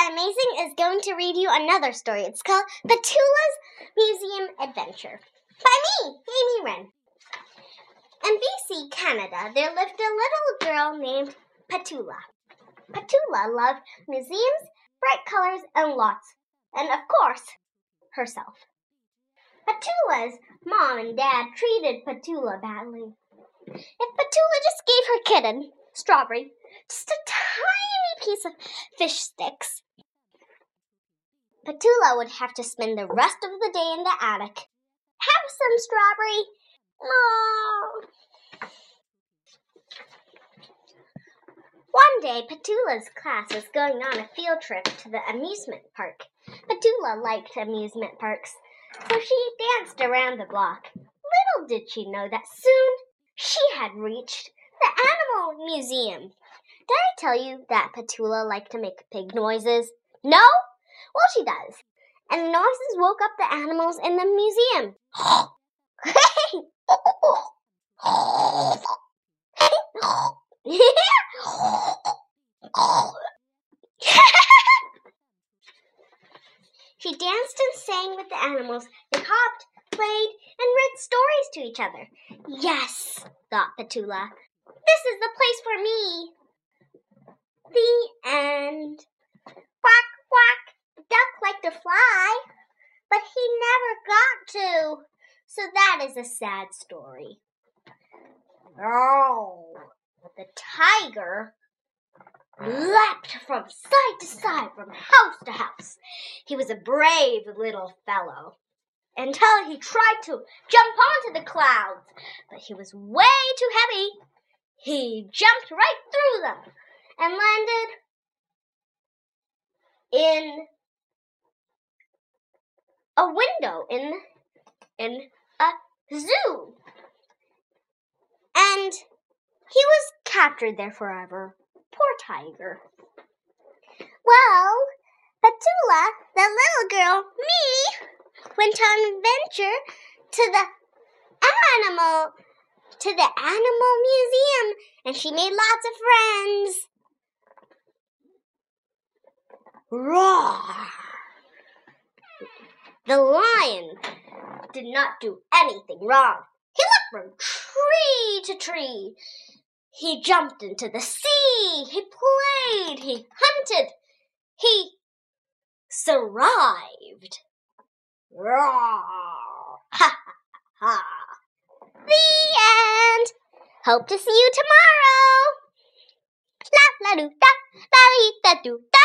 Petula Amazing is going to read you another story. It's called Petula's Museum Adventure by me, Amy Wren. In BC, Canada, there lived a little girl named Petula. Petula loved museums, bright colors, and lots, and of course, herself. Petula's mom and dad treated Petula badly. If Petula just gave her kitten, Strawberry, just a tiny piece of fish sticks, Petula would have to spend the rest of the day in the attic. Have some strawberry. No. One day, Petula's class was going on a field trip to the amusement park. Petula liked amusement parks, so she danced around the block. Little did she know that soon she had reached the animal museum. Did I tell you that Petula liked to make pig noises? No? Well, she does. And the noises woke up the animals in the museum. she danced and sang with the animals. They hopped, played, and read stories to each other. Yes, thought Petula. This is the place for me. The end. Quack, quack. To fly, but he never got to. So that is a sad story. Oh, the tiger leapt from side to side, from house to house. He was a brave little fellow until he tried to jump onto the clouds, but he was way too heavy. He jumped right through them and landed in a window in in a zoo. And he was captured there forever. Poor tiger. Well, Petula, the little girl, me, went on adventure to the animal to the animal museum and she made lots of friends. Roar! The lion did not do anything wrong. He looked from tree to tree. He jumped into the sea. He played. He hunted. He survived. Roar! Ha ha ha! The end. Hope to see you tomorrow. La la do da, la da do da.